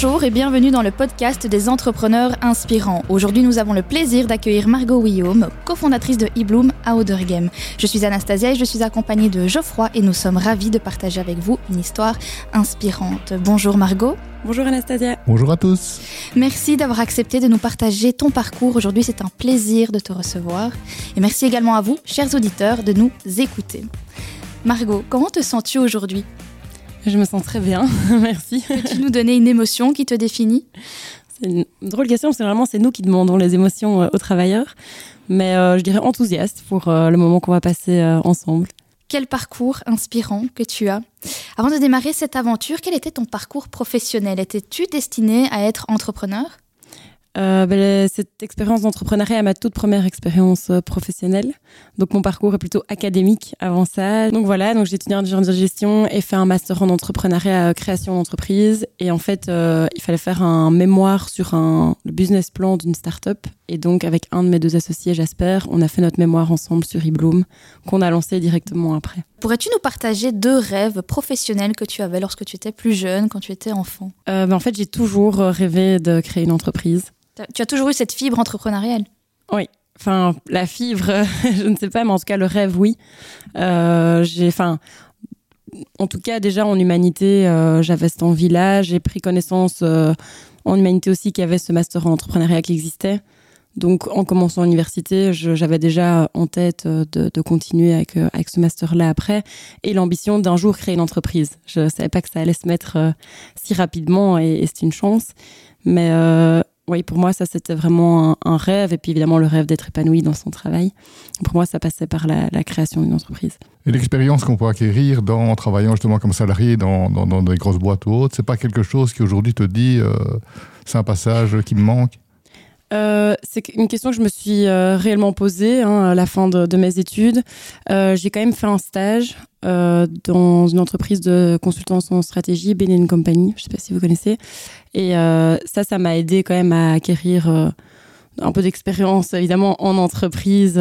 Bonjour et bienvenue dans le podcast des entrepreneurs inspirants. Aujourd'hui, nous avons le plaisir d'accueillir Margot Guillaume, cofondatrice de eBloom à Game. Je suis Anastasia et je suis accompagnée de Geoffroy et nous sommes ravis de partager avec vous une histoire inspirante. Bonjour Margot. Bonjour Anastasia. Bonjour à tous. Merci d'avoir accepté de nous partager ton parcours. Aujourd'hui, c'est un plaisir de te recevoir. Et merci également à vous, chers auditeurs, de nous écouter. Margot, comment te sens-tu aujourd'hui? Je me sens très bien, merci. Peux-tu nous donner une émotion qui te définit? C'est une drôle question, parce que vraiment c'est nous qui demandons les émotions euh, aux travailleurs. Mais euh, je dirais enthousiaste pour euh, le moment qu'on va passer ensemble. Quel parcours inspirant que tu as. Avant de démarrer cette aventure, quel était ton parcours professionnel? Étais-tu destiné à être entrepreneur? Euh, ben, cette expérience d'entrepreneuriat est ma toute première expérience euh, professionnelle. Donc mon parcours est plutôt académique avant ça. Donc voilà, donc j'ai étudié en gestion et fait un master en entrepreneuriat, euh, création d'entreprise. Et en fait, il fallait faire un mémoire sur un, le business plan d'une start-up. Et donc avec un de mes deux associés, Jasper, on a fait notre mémoire ensemble sur eBloom, qu'on a lancé directement après. Pourrais-tu nous partager deux rêves professionnels que tu avais lorsque tu étais plus jeune, quand tu étais enfant? Ben, En fait, j'ai toujours rêvé de créer une entreprise. Tu as toujours eu cette fibre entrepreneuriale? Oui. Enfin, la fibre, je ne sais pas, mais en tout cas, le rêve, oui. Euh, j'ai, enfin, en tout cas, déjà en humanité, euh, j'avais cette envie-là. J'ai pris connaissance euh, en humanité aussi qu'il y avait ce master en entrepreneuriat qui existait. Donc, en commençant l'université, j'avais déjà en tête de, continuer avec, avec ce master-là après et l'ambition d'un jour créer une entreprise. Je ne savais pas que ça allait se mettre si rapidement et, et c'est une chance. Mais oui, pour moi, ça c'était vraiment un, rêve. Et puis évidemment, le rêve d'être épanoui dans son travail. Pour moi, ça passait par la, création d'une entreprise. Et l'expérience qu'on peut acquérir dans, en travaillant justement comme salarié dans, dans, des grosses boîtes ou autres, c'est pas quelque chose qui aujourd'hui te dit euh, c'est un passage qui me manque? Euh, c'est une question que je me suis euh, réellement posée hein, à la fin de, mes études. j'ai quand même fait un stage dans une entreprise de consultance en stratégie, Benin Company, je ne sais pas si vous connaissez. Et ça, ça m'a aidé quand même à acquérir un peu d'expérience, évidemment, en entreprise,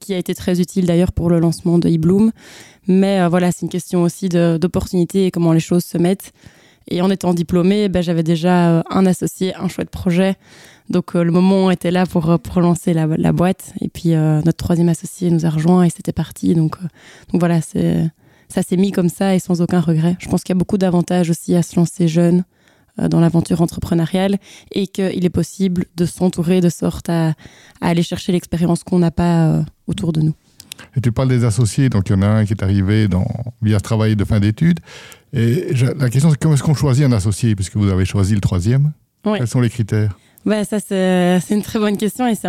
qui a été très utile d'ailleurs pour le lancement de eBloom. Mais voilà, c'est une question aussi d'opportunité et comment les choses se mettent. Et en étant diplômée, ben, j'avais déjà un associé, un chouette projet. Donc euh, le moment était là pour, euh, pour lancer la, la boîte. Et puis euh, notre troisième associé nous a rejoint et c'était parti. Donc, donc voilà, ça s'est mis comme ça et sans aucun regret. Je pense qu'il y a beaucoup d'avantages aussi à se lancer jeune dans l'aventure entrepreneuriale et qu'il est possible de s'entourer de sorte à, à aller chercher l'expérience qu'on n'a pas autour de nous. Et tu parles des associés, donc il y en a un qui est arrivé dans, via ce travail de fin d'études. Et la question c'est comment est-ce qu'on choisit un associé, puisque vous avez choisi le troisième? Quels sont les critères? Bah, ça, c'est une très bonne question et c'est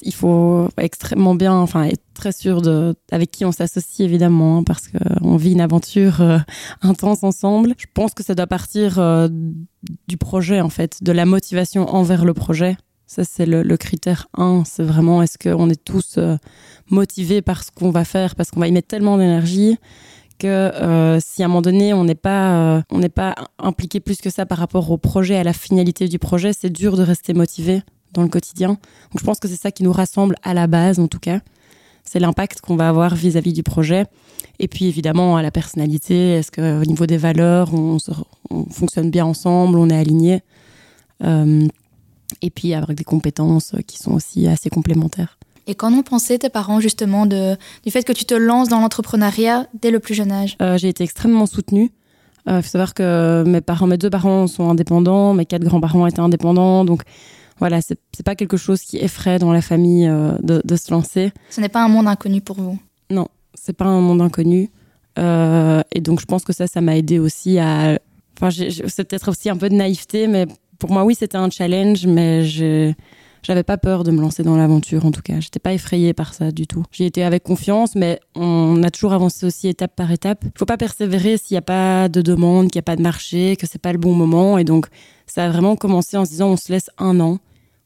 il faut extrêmement bien, enfin, être très sûr de, avec qui on s'associe évidemment, hein, parce qu'on vit une aventure euh, intense ensemble. Je pense que ça doit partir euh, du projet, en fait, de la motivation envers le projet. Ça, c'est le, critère 1. C'est vraiment, est-ce qu'on est tous euh, motivés par ce qu'on va faire, parce qu'on va y mettre tellement d'énergie que euh, si à un moment donné on n'est pas euh, on n'est pas impliqué plus que ça par rapport au projet à la finalité du projet c'est dur de rester motivé dans le quotidien. Donc je pense que c'est ça qui nous rassemble à la base en tout cas. C'est l'impact qu'on va avoir vis-à-vis du projet. Et puis évidemment à la personnalité. Est-ce que au niveau des valeurs on, fonctionne bien ensemble on est aligné euh, et puis avec des compétences qui sont aussi assez complémentaires et qu'en ont pensé tes parents justement de, du fait que tu te lances dans l'entrepreneuriat dès le plus jeune âge? Euh, J'ai été extrêmement soutenue. Il euh, faut savoir que mes parents, mes deux parents sont indépendants, mes quatre grands-parents étaient indépendants, donc voilà, c'est pas quelque chose qui effraie dans la famille euh, de, de, se lancer. Ce n'est pas un monde inconnu pour vous? Non, c'est pas un monde inconnu. et donc je pense que ça, ça m'a aidé aussi à. Enfin, c'est peut-être aussi un peu de naïveté, mais pour moi, oui, c'était un challenge, mais j'ai j'avais pas peur de me lancer dans l'aventure, en tout cas. J'étais pas effrayée par ça du tout. J'y étais avec confiance, mais on a toujours avancé aussi étape par étape. Il faut pas persévérer s'il n'y a pas de demande, qu'il n'y a pas de marché, que c'est pas le bon moment. Et donc, ça a vraiment commencé en se disant, on se laisse un an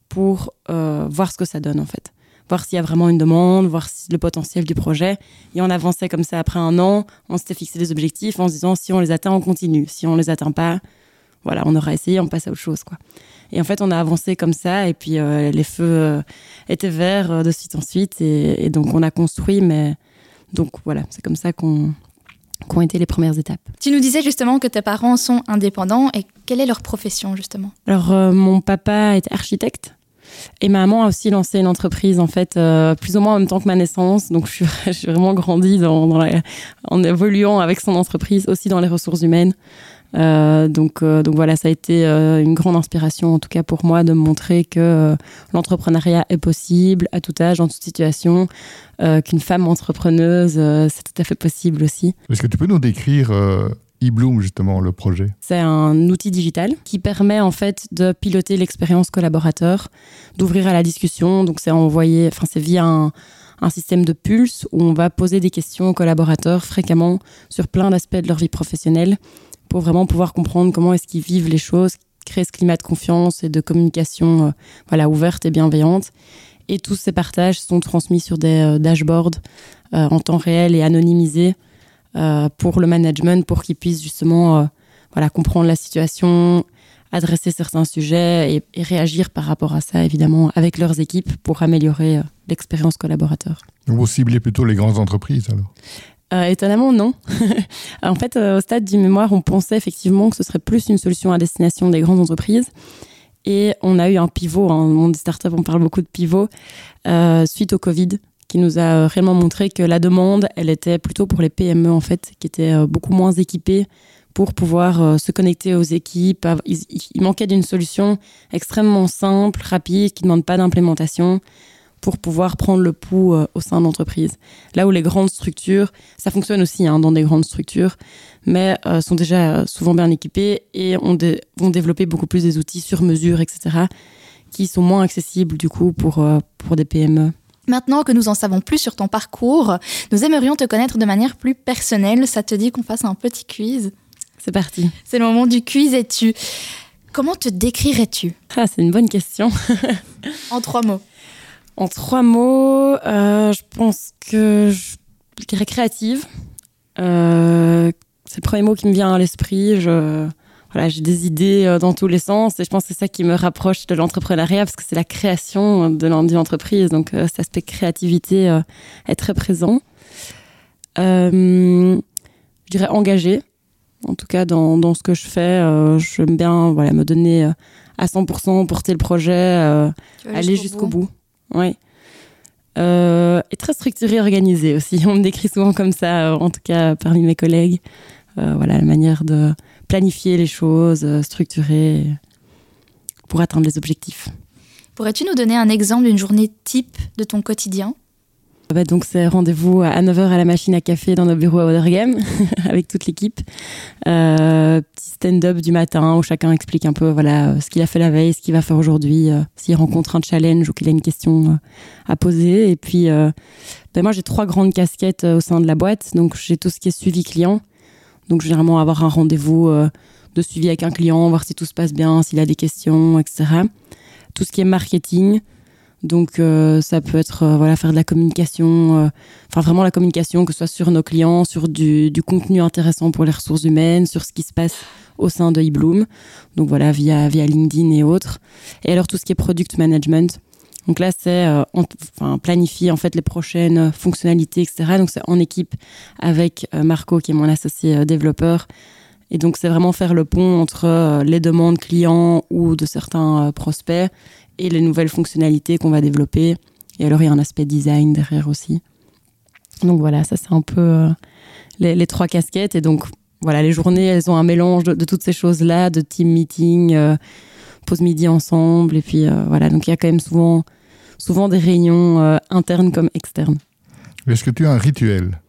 pour euh, voir ce que ça donne, en fait. Voir s'il y a vraiment une demande, voir le potentiel du projet. Et on avançait comme ça après un an. On s'était fixé des objectifs en se disant, si on les atteint, on continue. Si on les atteint pas, voilà, on aura essayé, on passe à autre chose, quoi. Et en fait, on a avancé comme ça, et puis euh, les feux euh, étaient verts euh, de suite en suite, et, donc on a construit, mais donc voilà, c'est comme ça qu'on qui ont été les premières étapes. Tu nous disais justement que tes parents sont indépendants et quelle est leur profession justement? Alors mon papa est architecte et ma maman a aussi lancé une entreprise, en fait, euh, plus ou moins en même temps que ma naissance. Donc, je suis, vraiment grandie dans, en évoluant avec son entreprise, aussi dans les ressources humaines. Euh, donc, euh, donc voilà, ça a été une grande inspiration, en tout cas pour moi, de montrer que l'entrepreneuriat est possible à tout âge, dans toute situation, qu'une femme entrepreneuse, c'est tout à fait possible aussi. Est-ce que tu peux nous décrire eBloom, justement, le projet? C'est un outil digital qui permet en fait de piloter l'expérience collaborateur, d'ouvrir à la discussion. Donc c'est envoyé, enfin c'est via un, système de pulse où on va poser des questions aux collaborateurs fréquemment sur plein d'aspects de leur vie professionnelle pour vraiment pouvoir comprendre comment est-ce qu'ils vivent les choses, créer ce climat de confiance et de communication euh, voilà, ouverte et bienveillante. Et tous ces partages sont transmis sur des euh, dashboards euh, en temps réel et anonymisés pour le management, pour qu'ils puissent justement voilà, comprendre la situation, adresser certains sujets et, réagir par rapport à ça, évidemment, avec leurs équipes pour améliorer l'expérience collaborateur. Vous ciblez plutôt les grandes entreprises alors? Étonnamment, non. en fait, au stade du mémoire, on pensait effectivement que ce serait plus une solution à destination des grandes entreprises. Et on a eu un pivot, hein, dans le monde des startups, on parle beaucoup de pivot, suite au Covid qui nous a réellement montré que la demande, elle était plutôt pour les PME en fait, qui étaient euh, beaucoup moins équipées pour pouvoir euh, se connecter aux équipes. Il, manquait d'une solution extrêmement simple, rapide, qui ne demande pas d'implémentation pour pouvoir prendre le pouls euh, au sein de l'entreprise. Là où les grandes structures, ça fonctionne aussi hein, dans des grandes structures, mais sont déjà souvent bien équipées et ont vont développer beaucoup plus des outils sur mesure, etc., qui sont moins accessibles du coup pour, pour des PME. Maintenant que nous en savons plus sur ton parcours, nous aimerions te connaître de manière plus personnelle. Ça te dit qu'on fasse un petit quiz? C'est parti. C'est le moment du quiz et tu. Comment te décrirais-tu? Ah, c'est une bonne question. en trois mots. En trois mots, euh, je pense que je, dirais créative. Euh, c'est le premier mot qui me vient à l'esprit. Je voilà, j'ai des idées euh, dans tous les sens et je pense que c'est ça qui me rapproche de l'entrepreneuriat parce que c'est la création de l'entreprise. Donc euh, cet aspect créativité est très présent. je dirais engagé. En tout cas, dans, dans ce que je fais, j'aime bien voilà, me donner à 100%, porter le projet, aller jusqu'au bout. bout. Oui. et très structuré, organisé aussi. On me décrit souvent comme ça, en tout cas parmi mes collègues. voilà, la manière de planifier les choses, euh, structurer pour atteindre les objectifs. Pourrais-tu nous donner un exemple d'une journée type de ton quotidien? Bah donc c'est rendez-vous à 9h à la machine à café dans nos bureaux à Watergame avec toute l'équipe. Euh, petit stand-up du matin où chacun explique un peu voilà ce qu'il a fait la veille, ce qu'il va faire aujourd'hui, euh, s'il rencontre un challenge ou qu'il a une question à poser. Et puis ben moi j'ai trois grandes casquettes au sein de la boîte, donc j'ai tout ce qui est suivi client, donc généralement avoir un rendez-vous euh, de suivi avec un client, voir si tout se passe bien, s'il a des questions, etc. Tout ce qui est marketing, donc euh, ça peut être euh, voilà faire de la communication, enfin vraiment la communication que ce soit sur nos clients, sur du, contenu intéressant pour les ressources humaines, sur ce qui se passe au sein de eBloom. Donc voilà via via LinkedIn et autres. Et alors tout ce qui est product management, donc là, c'est euh, enfin, planifier en fait les prochaines fonctionnalités, etc. Donc c'est en équipe avec euh, Marco, qui est mon associé euh, développeur. Et donc c'est vraiment faire le pont entre les demandes clients ou de certains prospects et les nouvelles fonctionnalités qu'on va développer. Et alors il y a un aspect design derrière aussi. Donc voilà, ça c'est un peu les, trois casquettes. Et donc voilà, les journées, elles ont un mélange de, toutes ces choses-là, de team meeting, pause midi ensemble. Et puis voilà, donc il y a quand même souvent souvent des réunions euh, internes comme externes. Est-ce que tu as un rituel?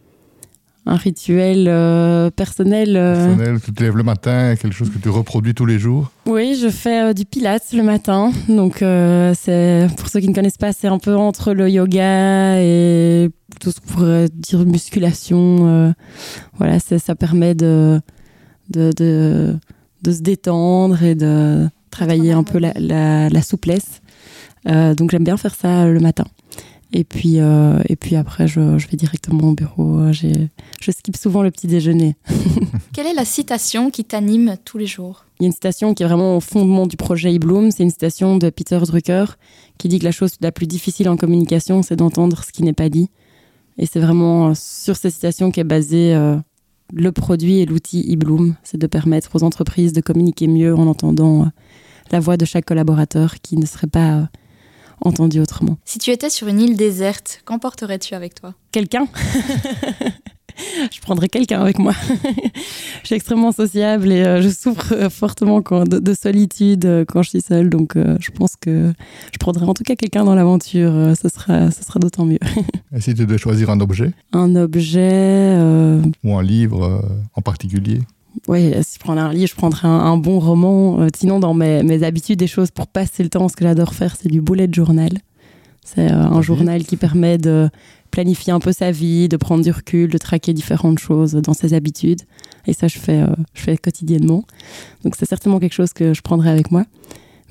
Un rituel euh, personnel. Euh, personnel, tu te lèves le matin, quelque chose que tu reproduis tous les jours Oui, je fais du pilates le matin. Donc, c'est pour ceux qui ne connaissent pas, c'est un peu entre le yoga et tout ce qu'on pourrait dire musculation. voilà, ça permet de de, de, de, se détendre et de travailler un peu la, la souplesse. Euh, donc j'aime bien faire ça le matin. Et puis, euh, et puis après, je, vais directement au bureau. Je skip souvent le petit déjeuner. Quelle est la citation qui t'anime tous les jours? Il y a une citation qui est vraiment au fondement du projet eBloom. C'est une citation de Peter Drucker qui dit que la chose la plus difficile en communication, c'est d'entendre ce qui n'est pas dit. Et c'est vraiment sur cette citation qu'est basée euh, le produit et l'outil eBloom, c'est de permettre aux entreprises de communiquer mieux en entendant euh, la voix de chaque collaborateur qui ne serait pas euh, entendu autrement. Si tu étais sur une île déserte, qu'emporterais-tu avec toi? Quelqu'un je prendrais quelqu'un avec moi. je suis extrêmement sociable et euh, je souffre euh, fortement de, solitude euh, quand je suis seule. Donc, je pense que je prendrais en tout cas quelqu'un dans l'aventure. ce sera, ce sera d'autant mieux. et si tu devais choisir un objet? Un objet. Ou un livre en particulier? Oui, si je prendrais un livre, je prendrais un, bon roman. sinon, dans mes, mes, habitudes, des choses pour passer le temps, ce que j'adore faire, c'est du bullet journal. C'est un journal qui permet de planifier un peu sa vie, de prendre du recul, de traquer différentes choses dans ses habitudes. Et ça, je fais, euh, je fais quotidiennement. Donc, c'est certainement quelque chose que je prendrai avec moi.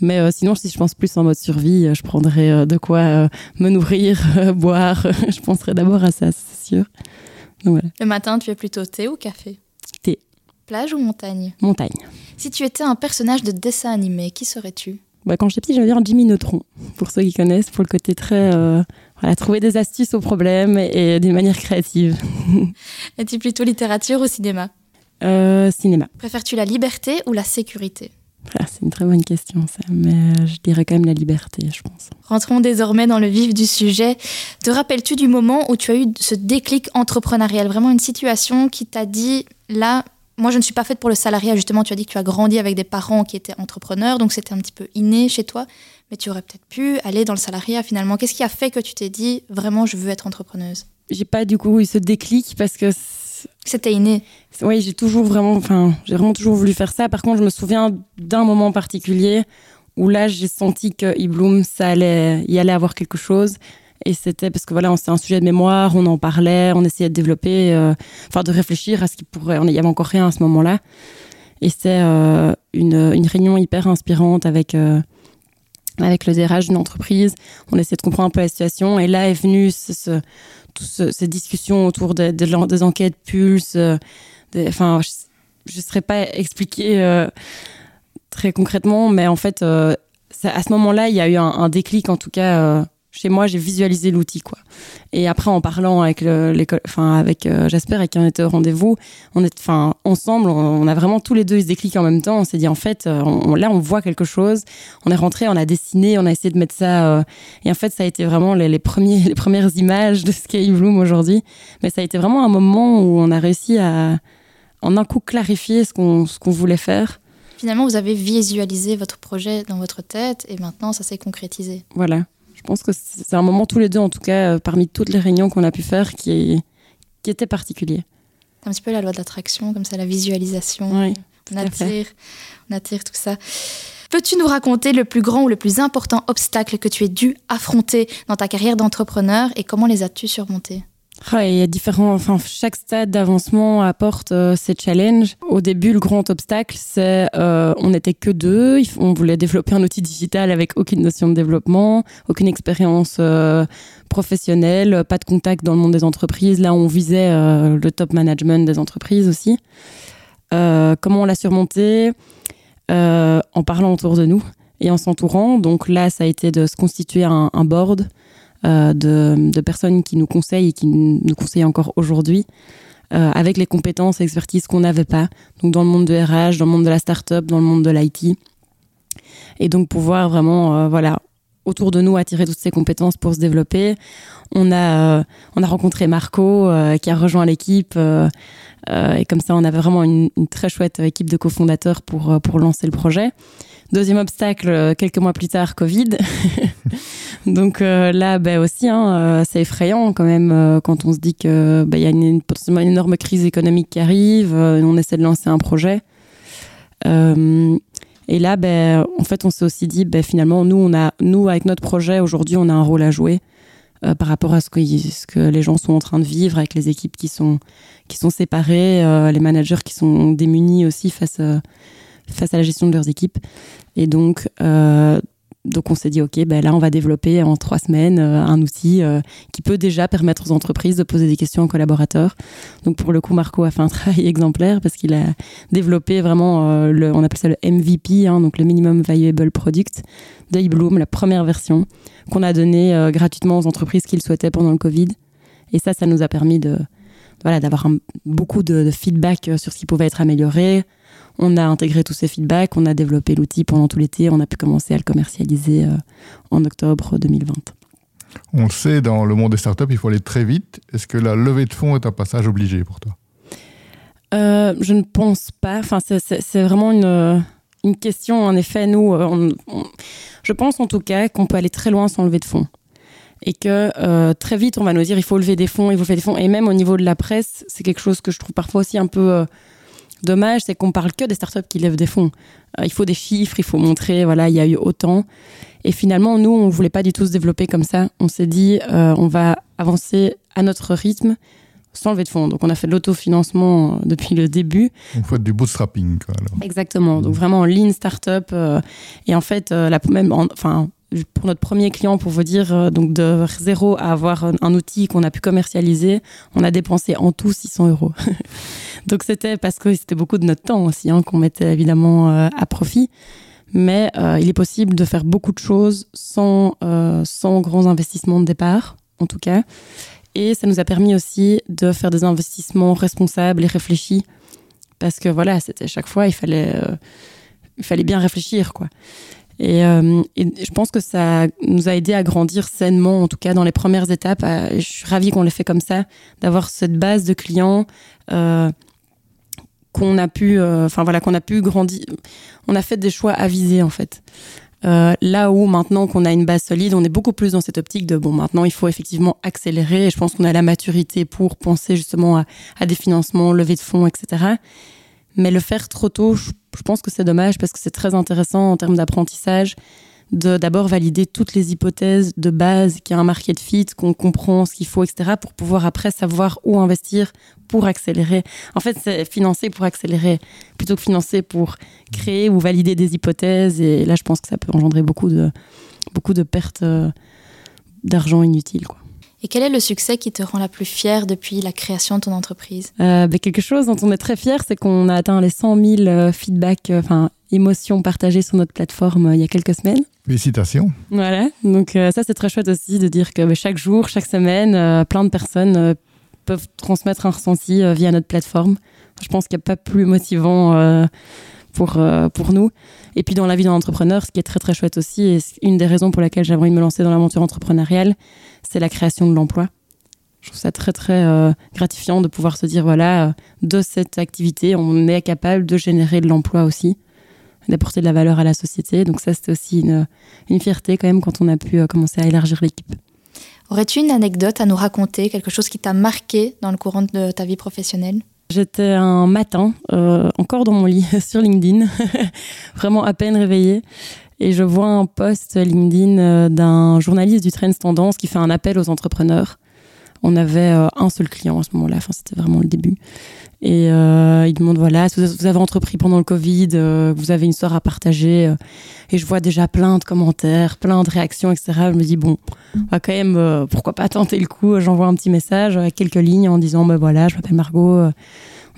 Mais euh, sinon, si je pense plus en mode survie, euh, je prendrais de quoi me nourrir, boire. je penserais d'abord à ça, c'est sûr. Le matin, tu es plutôt thé ou café? Plage ou montagne Montagne. Si tu étais un personnage de dessin animé, qui serais-tu? Bah, Quand j'étais petit, j'avais un Jimmy Neutron, pour ceux qui connaissent, pour le côté très voilà, trouver des astuces aux problèmes et, d'une manière créative. Es-tu plutôt littérature ou cinéma? Euh, Cinéma. Préfères-tu la liberté ou la sécurité? Ah, C'est une très bonne question, ça. Mais je dirais quand même la liberté, je pense. Rentrons désormais dans le vif du sujet. Te rappelles-tu du moment où tu as eu ce déclic entrepreneurial? Vraiment une situation qui t'a dit, là, moi, je ne suis pas faite pour le salariat. Justement, tu as dit que tu as grandi avec des parents qui étaient entrepreneurs, donc c'était un petit peu inné chez toi mais tu aurais peut-être pu aller dans le salariat finalement. Qu'est-ce qui a fait que tu t'es dit vraiment je veux être entrepreneuse? J'ai pas du coup eu ce déclic parce que c'était inné. Oui, j'ai toujours vraiment, enfin, j'ai vraiment toujours voulu faire ça. Par contre, je me souviens d'un moment particulier où là, j'ai senti que eBloom, ça allait, y allait avoir quelque chose. Et c'était parce que voilà, c'était un sujet de mémoire, on en parlait, on essayait de développer, euh, enfin de réfléchir à ce qui pourrait. Il n'y avait encore rien à ce moment-là. Et c'est euh, une, une, réunion hyper inspirante avec euh, avec le DRH d'une entreprise. On essaie de comprendre un peu la situation. Et là est venue ce, ce, ces discussions autour de, des enquêtes Pulse. Enfin, je ne saurais pas expliquer très concrètement, mais en fait, à ce moment-là, il y a eu un déclic, en tout cas, chez moi, j'ai visualisé l'outil, quoi. Et après, en parlant avec l'école, enfin avec euh, Jasper et qui en était au rendez-vous, on est, enfin ensemble, on, a vraiment tous les deux eu ce déclic en même temps. On s'est dit en fait, euh, on, là, on voit quelque chose. On est rentré, on a dessiné, on a essayé de mettre ça. Euh, et en fait, ça a été vraiment les, premiers, les premières images de qu'est Bloom aujourd'hui. Mais ça a été vraiment un moment où on a réussi à, en un coup, clarifier ce qu'on, ce qu'on voulait faire. Finalement, vous avez visualisé votre projet dans votre tête et maintenant, ça s'est concrétisé. Voilà. Je pense que c'est un moment tous les deux, en tout cas, euh, parmi toutes les réunions qu'on a pu faire, qui, qui était particulier. Un petit peu la loi de l'attraction, comme ça, la visualisation. Oui, on attire, on attire tout ça. Peux-tu nous raconter le plus grand ou le plus important obstacle que tu aies dû affronter dans ta carrière d'entrepreneur et comment les as-tu surmontés? Il y a différents, enfin, chaque stade d'avancement apporte euh, ses challenges. Au début, le grand obstacle, c'est euh, on n'était que deux. On voulait développer un outil digital avec aucune notion de développement, aucune expérience euh, professionnelle, pas de contact dans le monde des entreprises. Là, on visait euh, le top management des entreprises aussi. comment on l'a surmonté? En parlant autour de nous et en s'entourant. Donc là, ça a été de se constituer un board euh, de, personnes qui nous conseillent et qui nous conseillent encore aujourd'hui. Euh, avec les compétences et expertises qu'on n'avait pas, donc dans le monde de RH, dans le monde de la start-up, dans le monde de l'IT. Et donc pouvoir vraiment, euh, voilà, autour de nous attirer toutes ces compétences pour se développer. On a, on a rencontré Marco qui a rejoint l'équipe et comme ça on avait vraiment une, une très chouette équipe de cofondateurs pour, pour lancer le projet. Deuxième obstacle, quelques mois plus tard, Covid. Donc euh, là, ben aussi, hein, euh, c'est effrayant quand même euh, quand on se dit qu'il ben, y a une, potentiellement une énorme crise économique qui arrive, on essaie de lancer un projet. et là, ben, en fait, on s'est aussi dit, finalement, nous, on a, nous, avec notre projet, aujourd'hui, on a un rôle à jouer par rapport à ce que, ce que les gens sont en train de vivre, avec les équipes qui sont, qui sont séparées, les managers qui sont démunis aussi face, face à la gestion de leurs équipes. Et donc, donc on s'est dit, OK, ben là, on va développer en trois semaines euh, un outil euh, qui peut déjà permettre aux entreprises de poser des questions aux collaborateurs. Donc pour le coup, Marco a fait un travail exemplaire parce qu'il a développé vraiment, euh, le, on appelle ça le MVP, hein, donc le Minimum Viable Product de la première version qu'on a donnée gratuitement aux entreprises qui le souhaitaient pendant le Covid. Et ça, ça nous a permis de, voilà, d'avoir beaucoup de, feedback sur ce qui pouvait être amélioré. On a intégré tous ces feedbacks, on a développé l'outil pendant tout l'été, on a pu commencer à le commercialiser en octobre 2020. On le sait, dans le monde des startups, il faut aller très vite. Est-ce que la levée de fonds est un passage obligé pour toi? Euh, Je ne pense pas. Enfin, c'est vraiment une, une, question. En effet, nous, euh, je pense en tout cas qu'on peut aller très loin sans lever de fonds. Et que euh, très vite, on va nous dire il faut lever des fonds, il faut faire des fonds. Et même au niveau de la presse, c'est quelque chose que je trouve parfois aussi un peu dommage, c'est qu'on parle que des startups qui lèvent des fonds. il faut des chiffres, il faut montrer, voilà, il y a eu autant. Et finalement, nous, on voulait pas du tout se développer comme ça. On s'est dit, euh, on va avancer à notre rythme sans lever de fonds. Donc, on a fait de l'autofinancement euh, depuis le début. On fait du bootstrapping, quoi, Exactement. Donc, vraiment en lean startup. Euh, et en fait, la, même, enfin, pour notre premier client, pour vous dire, donc de zéro à avoir un outil qu'on a pu commercialiser, on a dépensé en tout 600 euros. donc c'était parce que c'était beaucoup de notre temps aussi hein, qu'on mettait évidemment à profit mais euh, il est possible de faire beaucoup de choses sans, euh, sans grands investissements de départ, en tout cas. Et ça nous a permis aussi de faire des investissements responsables et réfléchis, parce que voilà, c'était chaque fois, il fallait, euh, il fallait bien réfléchir, quoi. Et, je pense que ça nous a aidé à grandir sainement, en tout cas dans les premières étapes. je suis ravie qu'on l'ait fait comme ça, d'avoir cette base de clients qu'on a pu, euh, enfin voilà, qu'on a pu grandir. On a fait des choix avisés en fait. Euh, là où maintenant qu'on a une base solide, on est beaucoup plus dans cette optique de bon, maintenant il faut effectivement accélérer. Et je pense qu'on a la maturité pour penser justement à, des financements, levée de fonds, etc. Mais le faire trop tôt, je pense que c'est dommage parce que c'est très intéressant en termes d'apprentissage de d'abord valider toutes les hypothèses de base, qu'il y a un market fit, qu'on comprend ce qu'il faut, etc., pour pouvoir après savoir où investir pour accélérer. En fait, c'est financer pour accélérer, plutôt que financer pour créer ou valider des hypothèses. Et là, je pense que ça peut engendrer beaucoup de, beaucoup de pertes euh, d'argent inutiles. Quoi. Et quel est le succès qui te rend la plus fière depuis la création de ton entreprise? Euh, ben, Quelque chose dont on est très fier, c'est qu'on a atteint les 100 000 euh, feedbacks, enfin émotions partagées sur notre plateforme il y a quelques semaines. Félicitations. Voilà, donc euh, ça c'est très chouette aussi de dire que chaque jour, chaque semaine, euh, plein de personnes euh, peuvent transmettre un ressenti via notre plateforme. Je pense qu'il n'y a pas plus motivant pour, pour nous. Et puis dans la vie d'un entrepreneur, ce qui est très très chouette aussi, et une des raisons pour laquelle j'ai envie de me lancer dans l'aventure entrepreneuriale, c'est la création de l'emploi. Je trouve ça très très gratifiant de pouvoir se dire, voilà, de cette activité, on est capable de générer de l'emploi aussi d'apporter de la valeur à la société. Donc ça, c'était aussi une, une, fierté quand même quand on a pu euh, commencer à élargir l'équipe. Aurais-tu une anecdote à nous raconter, quelque chose qui t'a marqué dans le courant de ta vie professionnelle? J'étais un matin, euh, encore dans mon lit, sur LinkedIn, vraiment à peine réveillée. Et je vois un post LinkedIn euh, d'un journaliste du Trends Tendance qui fait un appel aux entrepreneurs. On avait un seul client à ce moment-là, enfin, c'était vraiment le début. Et euh, il demande voilà, si vous avez entrepris pendant le Covid, euh, vous avez une histoire à partager. Euh, et je vois déjà plein de commentaires, plein de réactions, etc. Je me dis bon, on va quand même, euh, pourquoi pas tenter le coup. J'envoie un petit message avec quelques lignes en disant ben voilà, je m'appelle Margot,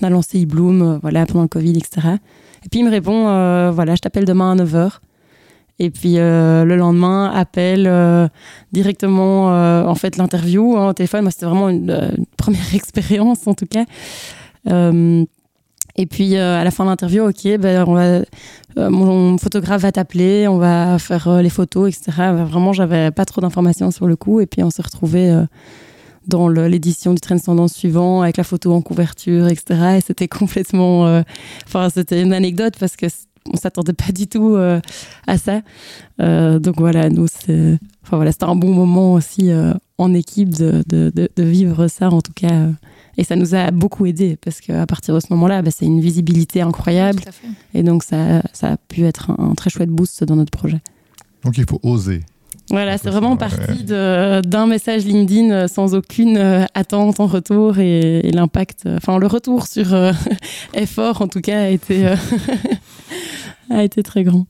on a lancé eBloom, voilà pendant le Covid, etc. Et puis il me répond voilà, je t'appelle demain à 9h. Et puis le lendemain, appelle directement en fait l'interview hein, au téléphone. Moi, c'était vraiment une, première expérience en tout cas. Euh, et puis euh, à la fin de l'interview, ok, ben, on va, euh, mon photographe va t'appeler, on va faire les photos, etc. Vraiment, j'avais pas trop d'informations sur le coup. Et puis on s'est retrouvé dans l'édition du Trend Tendance suivant avec la photo en couverture, etc. Et c'était complètement, enfin c'était une anecdote parce que on s'attendait pas du tout à ça. donc voilà, nous c'est, enfin voilà, c'était un bon moment aussi en équipe de, de, de, vivre ça en tout cas. Et ça nous a beaucoup aidé parce qu'à partir de ce moment-là, bah, c'est une visibilité incroyable. et donc, ça, ça, a pu être un, très chouette boost dans notre projet. Donc, il faut oser. Voilà, c'est vraiment parti d'un message LinkedIn euh, sans aucune euh, attente en retour et, l'impact, euh, enfin le retour sur effort en tout cas a été, a été très grand.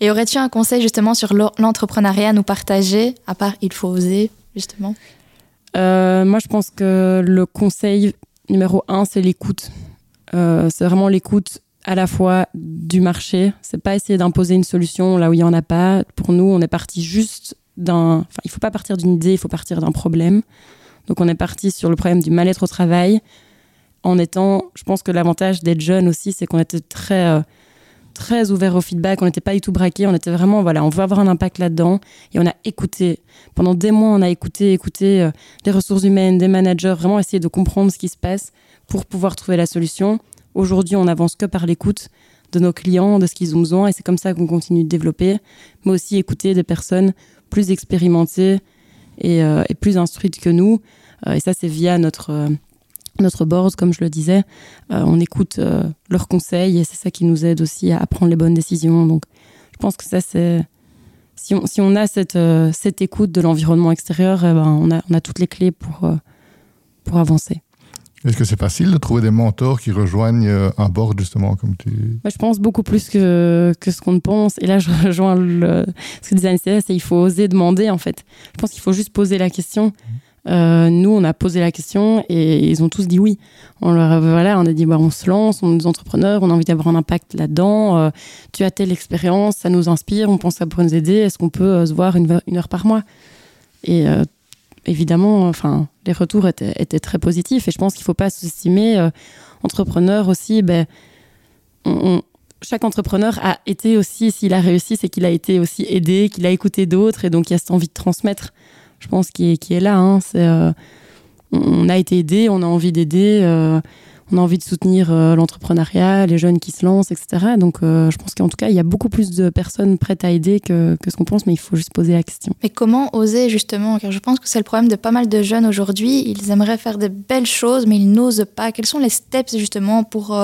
Et aurais-tu un conseil justement sur l'entrepreneuriat à nous partager, à part il faut oser justement? Euh, moi, je pense que le conseil numéro un, c'est l'écoute. Euh, c'est vraiment l'écoute à la fois du marché. C'est pas essayer d'imposer une solution là où il y en a pas. Pour nous, on est parti juste d'un. Enfin, il faut pas partir d'une idée, il faut partir d'un problème. Donc, on est parti sur le problème du mal-être au travail. en étant, je pense que l'avantage d'être jeune aussi, c'est qu'on était très, euh, très ouvert au feedback, on n'était pas du tout braqué, on était vraiment, voilà, on veut avoir un impact là-dedans, et on a écouté. Pendant des mois, on a écouté, écouté euh, des ressources humaines, des managers, vraiment essayer de comprendre ce qui se passe pour pouvoir trouver la solution. Aujourd'hui, on n'avance que par l'écoute de nos clients, de ce qu'ils ont besoin, et c'est comme ça qu'on continue de développer, mais aussi écouter des personnes plus expérimentées et, euh, et plus instruites que nous. et ça, c'est via notre notre board, comme je le disais, euh, on écoute euh, leurs conseils et c'est ça qui nous aide aussi à, prendre les bonnes décisions. Donc, je pense que ça, c'est. Si on, si on a cette, euh, cette écoute de l'environnement extérieur, eh ben, on, a, on a toutes les clés pour, pour avancer. Est-ce que c'est facile de trouver des mentors qui rejoignent un board, justement, comme tu... Bah, je pense beaucoup plus que, que ce qu'on ne pense. Et là, je rejoins le, ce que disait Anne c'est il faut oser demander, en fait. Je pense qu'il faut juste poser la question. Euh, nous, on a posé la question et ils ont tous dit oui. On leur voilà, on a dit bah, on se lance, on est des entrepreneurs, on a envie d'avoir un impact là-dedans. Euh, tu as telle expérience, ça nous inspire, on pense à pour nous aider. Est-ce qu'on peut euh, se voir une, heure par mois? Et évidemment, enfin, les retours étaient, très positifs et je pense qu'il ne faut pas sous-estimer. entrepreneur aussi, ben, chaque entrepreneur a été aussi, s'il a réussi, c'est qu'il a été aussi aidé, qu'il a écouté d'autres et donc il y a cette envie de transmettre je pense, qui est, qui est là. Hein. Euh, on a été aidé, on a envie d'aider, euh, on a envie de soutenir euh, l'entrepreneuriat, les jeunes qui se lancent, etc. Donc je pense qu'en tout cas, il y a beaucoup plus de personnes prêtes à aider que, que ce qu'on pense, mais il faut juste poser la question. Mais comment oser justement? Car je pense que c'est le problème de pas mal de jeunes aujourd'hui. Ils aimeraient faire des belles choses, mais ils n'osent pas. Quels sont les steps justement pour,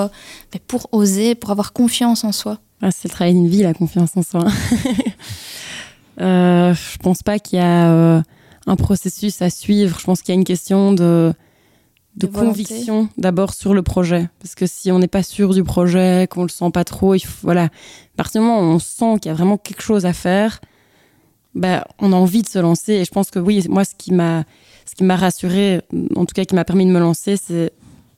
pour oser, pour avoir confiance en soi? Ah, C'est le travail d'une vie, la confiance en soi. euh, je pense pas qu'il y a un processus à suivre. Je pense qu'il y a une question de, de, conviction d'abord sur le projet. Parce que si on n'est pas sûr du projet, qu'on le sent pas trop, il faut, voilà. À partir du moment où on sent qu'il y a vraiment quelque chose à faire, bah, on a envie de se lancer. Et je pense que oui, moi, ce qui m'a, ce qui m'a rassuré, en tout cas, qui m'a permis de me lancer, c'est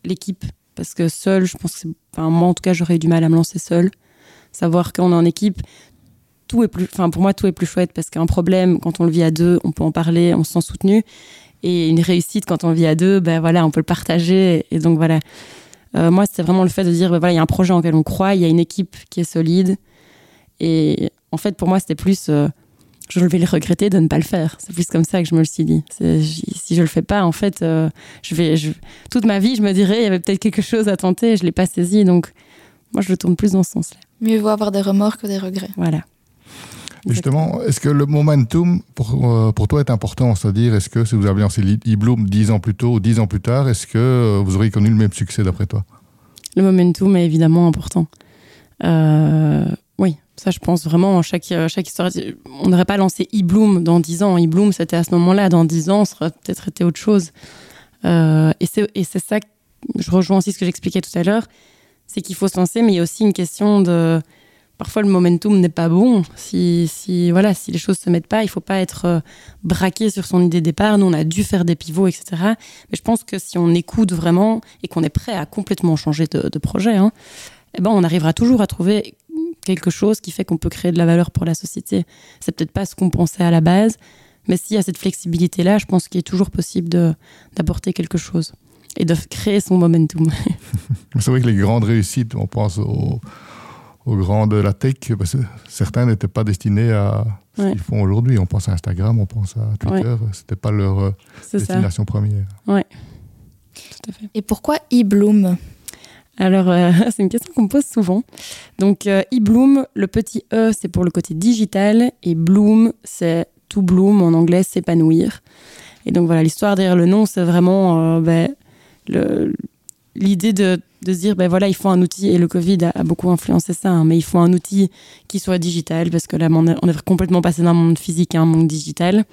l'équipe. Parce que seul, je pense que enfin, moi, en tout cas, j'aurais eu du mal à me lancer seul. Savoir qu'on est en équipe, tout est plus, enfin pour moi tout est plus chouette parce qu'un problème quand on le vit à deux, on peut en parler, on se sent soutenu, et une réussite quand on le vit à deux, ben voilà, on peut le partager, et donc voilà. Euh, moi, c'était vraiment le fait de dire, ben voilà, il y a un projet en lequel on croit, il y a une équipe qui est solide, et en fait pour moi c'était plus, euh, je vais le regretter de ne pas le faire. C'est plus comme ça que je me le suis dit. Si je le fais pas, en fait, euh, je vais, toute ma vie, je me dirais, il y avait peut-être quelque chose à tenter, et je l'ai pas saisi, donc moi je le tourne plus dans ce sens-là. Mieux vaut avoir des remords que des regrets. Voilà. Justement, est-ce que le momentum pour, euh, pour toi est important? C'est-à-dire, est-ce que si vous avez lancé e-Bloom 10 ans plus tôt ou 10 ans plus tard, est-ce que euh, vous auriez connu le même succès d'après toi? Le momentum est évidemment important. Euh, oui, ça je pense vraiment, chaque, chaque histoire, on n'aurait pas lancé e-Bloom dans 10 ans. e-Bloom, c'était à ce moment-là. Dans 10 ans, ça aurait peut-être été autre chose. et c'est ça, je rejoins aussi ce que j'expliquais tout à l'heure, c'est qu'il faut se lancer, mais il y a aussi une question de parfois le momentum n'est pas bon. Si, voilà, si les choses se mettent pas, il faut pas être euh, braqué sur son idée de départ. Nous, on a dû faire des pivots, etc. Mais je pense que si on écoute vraiment et qu'on est prêt à complètement changer de, projet, hein, eh ben, on arrivera toujours à trouver quelque chose qui fait qu'on peut créer de la valeur pour la société. C'est peut-être pas ce qu'on pensait à la base, mais s'il y a cette flexibilité-là, je pense qu'il est toujours possible d'apporter quelque chose et de créer son momentum. C'est vrai que les grandes réussites, on pense aux aux grands de la tech, parce que certains n'étaient pas destinés à ce qu'ils font aujourd'hui. On pense à Instagram, on pense à Twitter, Ce c'était pas leur euh, destination première. Oui, tout à fait. Et pourquoi eBloom? Alors, euh, c'est une question qu'on me pose souvent. Donc, euh, eBloom, le petit E, c'est pour le côté digital, et Bloom, c'est to bloom, en anglais, s'épanouir. Et donc, voilà, l'histoire derrière le nom, c'est vraiment ben, l'idée de de se dire, ben voilà, il faut un outil, et le Covid a, beaucoup influencé ça, hein, mais il faut un outil qui soit digital, parce que là, on est, complètement passé d'un monde physique à un monde digital.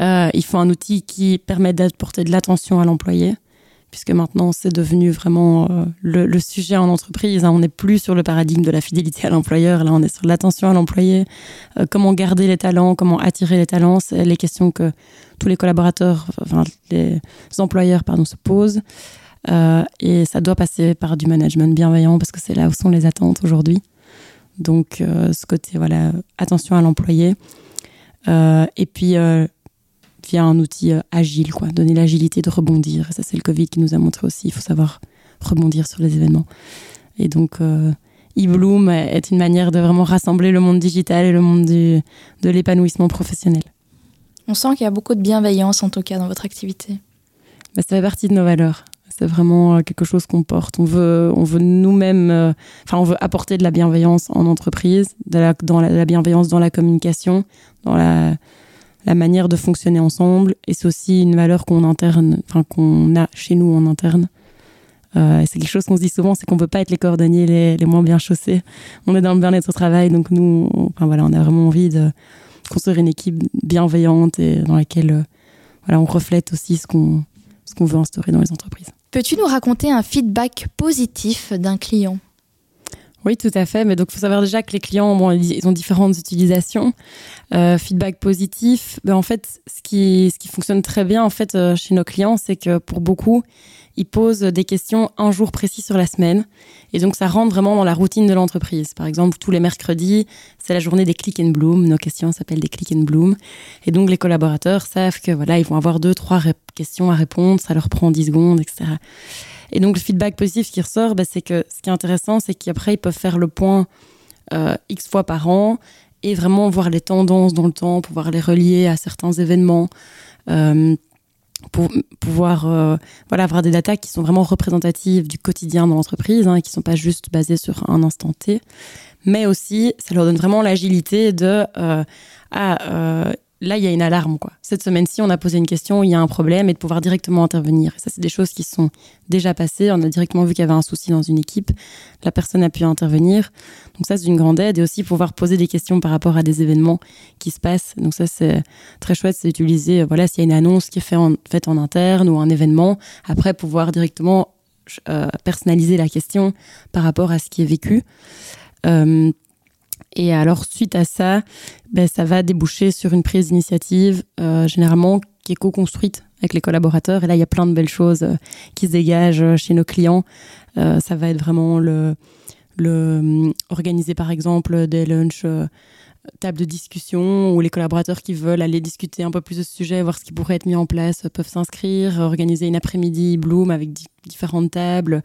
Euh, il faut un outil qui permet d'apporter de l'attention à l'employé, puisque maintenant c'est devenu vraiment euh, le, sujet en entreprise. Hein. On n'est plus sur le paradigme de la fidélité à l'employeur, là on est sur l'attention à l'employé, euh, comment garder les talents, comment attirer les talents, c'est les questions que tous les collaborateurs, enfin les employeurs pardon, se posent. Euh, et ça doit passer par du management bienveillant parce que c'est là où sont les attentes aujourd'hui. Donc, euh, ce côté, voilà, attention à l'employé. Euh, et puis, via un outil agile, quoi, donner l'agilité de rebondir. Ça, c'est le Covid qui nous a montré aussi. Il faut savoir rebondir sur les événements. Et donc, eBloom est une manière de vraiment rassembler le monde digital et le monde de l'épanouissement professionnel. On sent qu'il y a beaucoup de bienveillance en tout cas dans votre activité. Bah, ça fait partie de nos valeurs. C'est vraiment euh, quelque chose qu'on porte. On veut, on veut nous-mêmes, euh, enfin, on veut apporter de la bienveillance en entreprise, de la, dans la, bienveillance dans la communication, dans la, manière de fonctionner ensemble. Et c'est aussi une valeur qu'on interne, enfin, qu'on a chez nous en interne. Euh, c'est quelque chose qu'on se dit souvent, c'est qu'on ne veut pas être les cordonniers les, les, moins bien chaussés. On est dans le bien-être au travail, donc nous, on, enfin, voilà, on a vraiment envie de construire une équipe bienveillante et dans laquelle euh, voilà, on reflète aussi ce qu'on ce qu'on veut instaurer dans les entreprises. Peux-tu nous raconter un feedback positif d'un client? Oui, tout à fait. Mais donc, il faut savoir déjà que les clients, ils ont différentes utilisations. Euh, feedback positif, ben, en fait, ce qui, ce qui fonctionne très bien en fait euh, chez nos clients, c'est que pour beaucoup, ils posent des questions un jour précis sur la semaine. Et donc, ça rentre vraiment dans la routine de l'entreprise. Par exemple, tous les mercredis, c'est la journée des click and bloom. Nos questions s'appellent des click and bloom. Et donc, les collaborateurs savent que voilà, ils vont avoir deux, trois questions à répondre. Ça leur prend 10 secondes, etc. Et donc, le feedback positif qui ressort, bah, c'est que ce qui est intéressant, c'est qu'après, ils peuvent faire le point euh, X fois par an et vraiment voir les tendances dans le temps, pouvoir les relier à certains événements. Euh, pour pouvoir euh, voilà, avoir des datas qui sont vraiment représentatives du quotidien de l'entreprise, hein, qui ne sont pas juste basées sur un instant T, mais aussi ça leur donne vraiment l'agilité de euh, euh, là il y a une alarme quoi. Cette semaine-ci on a posé une question, il y a un problème et de pouvoir directement intervenir. Ça c'est des choses qui sont déjà passées. On a directement vu qu'il y avait un souci dans une équipe, la personne a pu intervenir. Donc ça c'est une grande aide et aussi pouvoir poser des questions par rapport à des événements qui se passent. Donc ça c'est très chouette, c'est utiliser voilà s'il y a une annonce qui est faite en, fait en interne ou un événement, après pouvoir directement euh, personnaliser la question par rapport à ce qui est vécu. Euh, et alors, suite à ça, ben, ça va déboucher sur une prise d'initiative, euh, généralement qui est co-construite avec les collaborateurs. Et là, il y a plein de belles choses euh, qui se dégagent euh, chez nos clients. ça va être vraiment le, le organiser, par exemple, des lunchs table de discussion où les collaborateurs qui veulent aller discuter un peu plus de ce sujet, voir ce qui pourrait être mis en place, peuvent s'inscrire, organiser une après-midi Bloom avec différentes tables.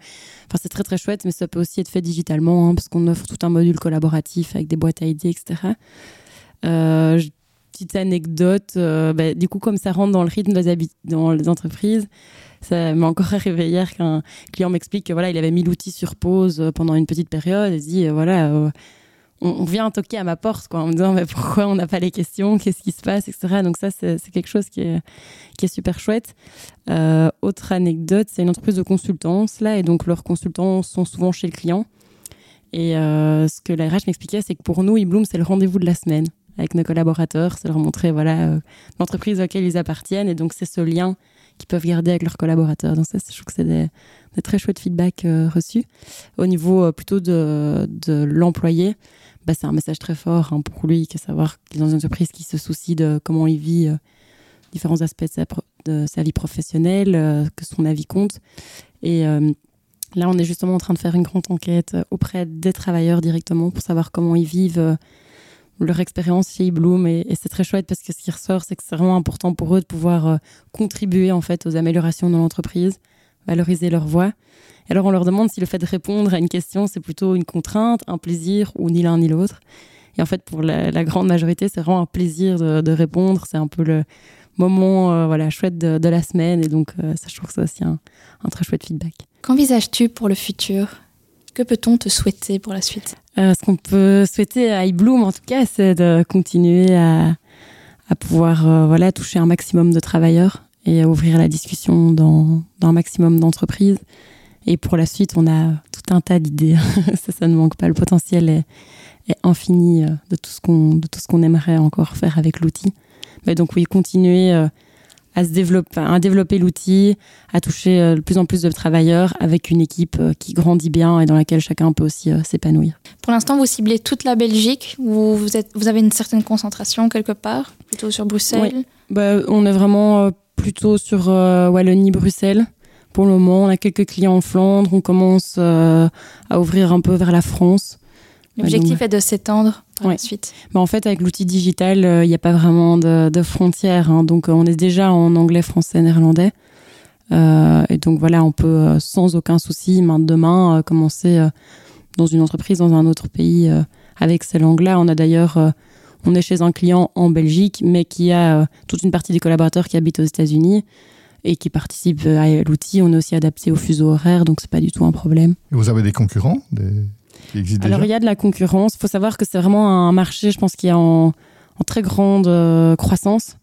Enfin, c'est très très chouette, mais ça peut aussi être fait digitalement hein, parce qu'on offre tout un module collaboratif avec des boîtes à idées, etc. Euh, petite anecdote, euh, bah, du coup, comme ça rentre dans le rythme des dans les entreprises, ça m'a encore arrivé hier qu'un client m'explique que voilà, il avait mis l'outil sur pause pendant une petite période et dit voilà on, vient toquer à ma porte quoi, en me disant mais pourquoi on n'a pas les questions, qu'est-ce qui se passe, etc. Donc ça, c'est quelque chose qui est, super chouette. Euh, autre anecdote, c'est une entreprise de consultance là, et donc leurs consultants sont souvent chez le client. Et euh, ce que la RH m'expliquait, c'est que pour nous, eBloom, c'est le rendez-vous de la semaine avec nos collaborateurs, c'est leur montrer voilà euh, l'entreprise auquel ils appartiennent, et donc c'est ce lien qu'ils peuvent garder avec leurs collaborateurs. Donc ça, je trouve que c'est des, très chouettes feedbacks reçus. Au niveau plutôt de, l'employé, bah, c'est un message très fort hein, pour lui, que savoir qu'il est dans une entreprise qui se soucie de comment il vit euh, différents aspects de sa, vie professionnelle, euh, que son avis compte. Et euh, là, on est justement en train de faire une grande enquête auprès des travailleurs directement pour savoir comment ils vivent leur expérience chez eBloom. Et, et c'est très chouette parce que ce qui ressort, c'est que c'est vraiment important pour eux de pouvoir contribuer en fait aux améliorations de l'entreprise, valoriser leur voix. Et alors on leur demande si le fait de répondre à une question, c'est plutôt une contrainte, un plaisir ou ni l'un ni l'autre. Et en fait, pour la, grande majorité, c'est vraiment un plaisir de, répondre. C'est un peu le moment euh, voilà, chouette de, la semaine. Et donc, euh, ça, je trouve que c'est aussi un, très chouette feedback. Qu'envisages-tu pour le futur? Que peut-on te souhaiter pour la suite? Euh, Ce qu'on peut souhaiter à iBloom, en tout cas, c'est de continuer à, à pouvoir voilà, toucher un maximum de travailleurs et à ouvrir la discussion dans, dans un maximum d'entreprises. Et pour la suite, on a tout un tas d'idées. ça, ça ne manque pas. Le potentiel est, infini euh, de tout ce qu'on de aimerait encore faire avec l'outil. Mais donc oui, continuer euh, à se développer, à développer l'outil, à toucher euh, de plus en plus de travailleurs avec une équipe qui grandit bien et dans laquelle chacun peut aussi s'épanouir. Pour l'instant, vous ciblez toute la Belgique ou vous, êtes, vous avez une certaine concentration quelque part, plutôt sur Bruxelles? Oui. bah, On est vraiment plutôt sur Wallonie-Bruxelles. Pour le moment, on a quelques clients en Flandre. On commence euh, à ouvrir un peu vers la France. L'objectif est de s'étendre ensuite. Bah, en fait, avec l'outil digital, il n'y a pas vraiment de, frontières. Hein. donc, on est déjà en anglais, français, néerlandais. et donc, voilà, on peut sans aucun souci, main de main, commencer dans une entreprise dans un autre pays avec ces langues-là. On a d'ailleurs on est chez un client en Belgique, mais qui a euh, toute une partie des collaborateurs qui habitent aux États-Unis et qui participent euh, à l'outil. On est aussi adapté au fuseau horaire, donc c'est pas du tout un problème. vous avez des concurrents qui existent Alors il y a de la concurrence. Il faut savoir que c'est vraiment un marché, je pense, qui est en, très grande euh, croissance.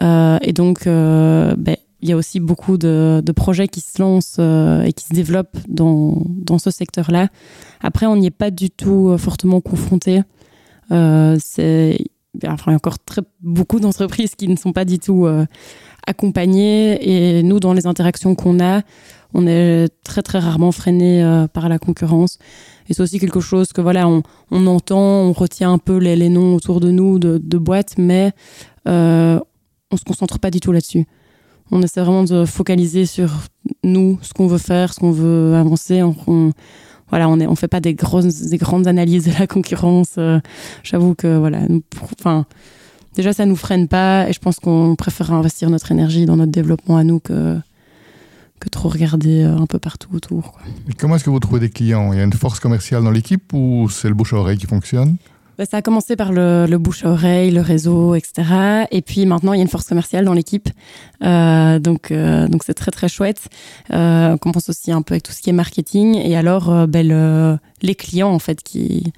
et donc, ben, il y a aussi beaucoup de, projets qui se lancent et qui se développent dans, ce secteur-là. Après, on n'y est pas du tout fortement confronté. Euh, il y a encore très, beaucoup d'entreprises qui ne sont pas du tout euh, accompagnées. Et nous, dans les interactions qu'on a, on est très très rarement freiné euh, par la concurrence. Et c'est aussi quelque chose que voilà, on, on, entend, on retient un peu les, noms autour de nous de, boîtes, mais euh, on se concentre pas du tout là-dessus. On essaie vraiment de focaliser sur nous, ce qu'on veut faire, ce qu'on veut avancer. on, voilà, on ne fait pas des, grosses, des grandes analyses de la concurrence. Euh, j'avoue que voilà, enfin, déjà ça nous freine pas et je pense qu'on préfère investir notre énergie dans notre développement à nous que que trop regarder euh, un peu partout autour. comment est-ce que vous trouvez des clients? Il y a une force commerciale dans l'équipe ou c'est le bouche à oreille qui fonctionne? Ça a commencé par le, bouche à oreille, le réseau, etc. Et puis maintenant, il y a une force commerciale dans l'équipe. Euh, donc, euh, donc c'est très très chouette. Euh, on commence aussi un peu avec tout ce qui est marketing. Et alors, euh, ben, les clients en fait qui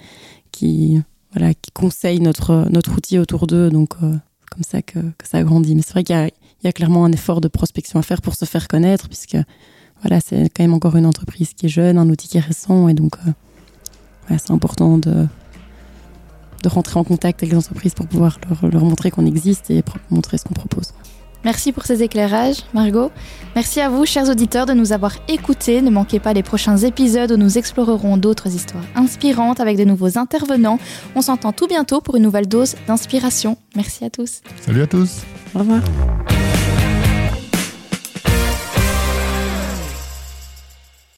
qui voilà qui conseillent notre notre outil autour d'eux. Donc comme ça que, que ça grandit. Mais c'est vrai qu'il y a, clairement un effort de prospection à faire pour se faire connaître, puisque voilà, c'est quand même encore une entreprise qui est jeune, un outil qui est récent, et donc c'est important de de rentrer en contact avec les entreprises pour pouvoir leur, montrer qu'on existe et montrer ce qu'on propose. Merci pour ces éclairages, Margot. Merci à vous, chers auditeurs, de nous avoir écoutés. Ne manquez pas les prochains épisodes où nous explorerons d'autres histoires inspirantes avec de nouveaux intervenants. On s'entend tout bientôt pour une nouvelle dose d'inspiration. Merci à tous. Salut à tous. Au revoir.